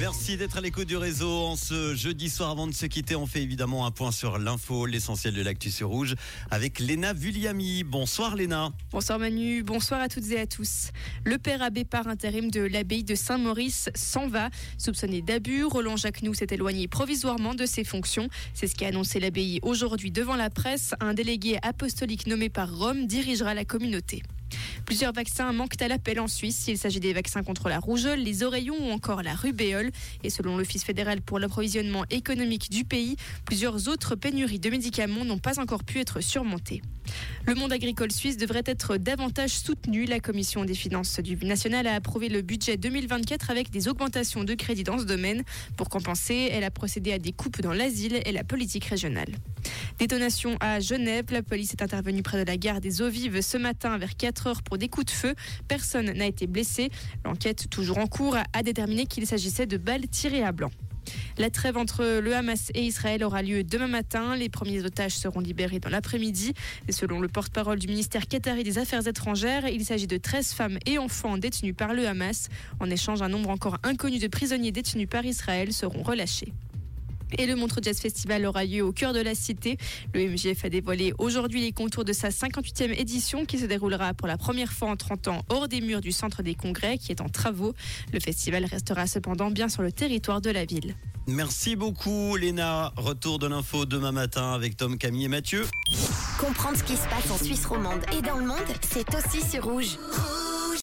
Merci d'être à l'écoute du réseau. En ce jeudi soir, avant de se quitter, on fait évidemment un point sur l'info, l'essentiel de l'actu sur rouge, avec Léna Vulliami. Bonsoir Léna. Bonsoir Manu, bonsoir à toutes et à tous. Le père abbé par intérim de l'abbaye de Saint-Maurice s'en va. Soupçonné d'abus, Roland Jacquenoux s'est éloigné provisoirement de ses fonctions. C'est ce qu'a annoncé l'abbaye aujourd'hui devant la presse. Un délégué apostolique nommé par Rome dirigera la communauté. Plusieurs vaccins manquent à l'appel en Suisse. Il s'agit des vaccins contre la rougeole, les oreillons ou encore la rubéole. Et selon l'Office fédéral pour l'approvisionnement économique du pays, plusieurs autres pénuries de médicaments n'ont pas encore pu être surmontées. Le monde agricole suisse devrait être davantage soutenu. La Commission des finances du national a approuvé le budget 2024 avec des augmentations de crédits dans ce domaine. Pour compenser, elle a procédé à des coupes dans l'asile et la politique régionale. Détonation à Genève. La police est intervenue près de la gare des Eaux Vives ce matin vers 4 heures pour des coups de feu. Personne n'a été blessé. L'enquête, toujours en cours, a déterminé qu'il s'agissait de balles tirées à blanc. La trêve entre le Hamas et Israël aura lieu demain matin. Les premiers otages seront libérés dans l'après-midi. selon le porte-parole du ministère qatari des Affaires étrangères, il s'agit de 13 femmes et enfants détenus par le Hamas. En échange, un nombre encore inconnu de prisonniers détenus par Israël seront relâchés. Et le Montreux Jazz Festival aura lieu au cœur de la cité. Le MGF a dévoilé aujourd'hui les contours de sa 58e édition qui se déroulera pour la première fois en 30 ans hors des murs du centre des congrès qui est en travaux. Le festival restera cependant bien sur le territoire de la ville. Merci beaucoup Léna. Retour de l'info demain matin avec Tom, Camille et Mathieu. Comprendre ce qui se passe en Suisse romande et dans le monde, c'est aussi sur rouge.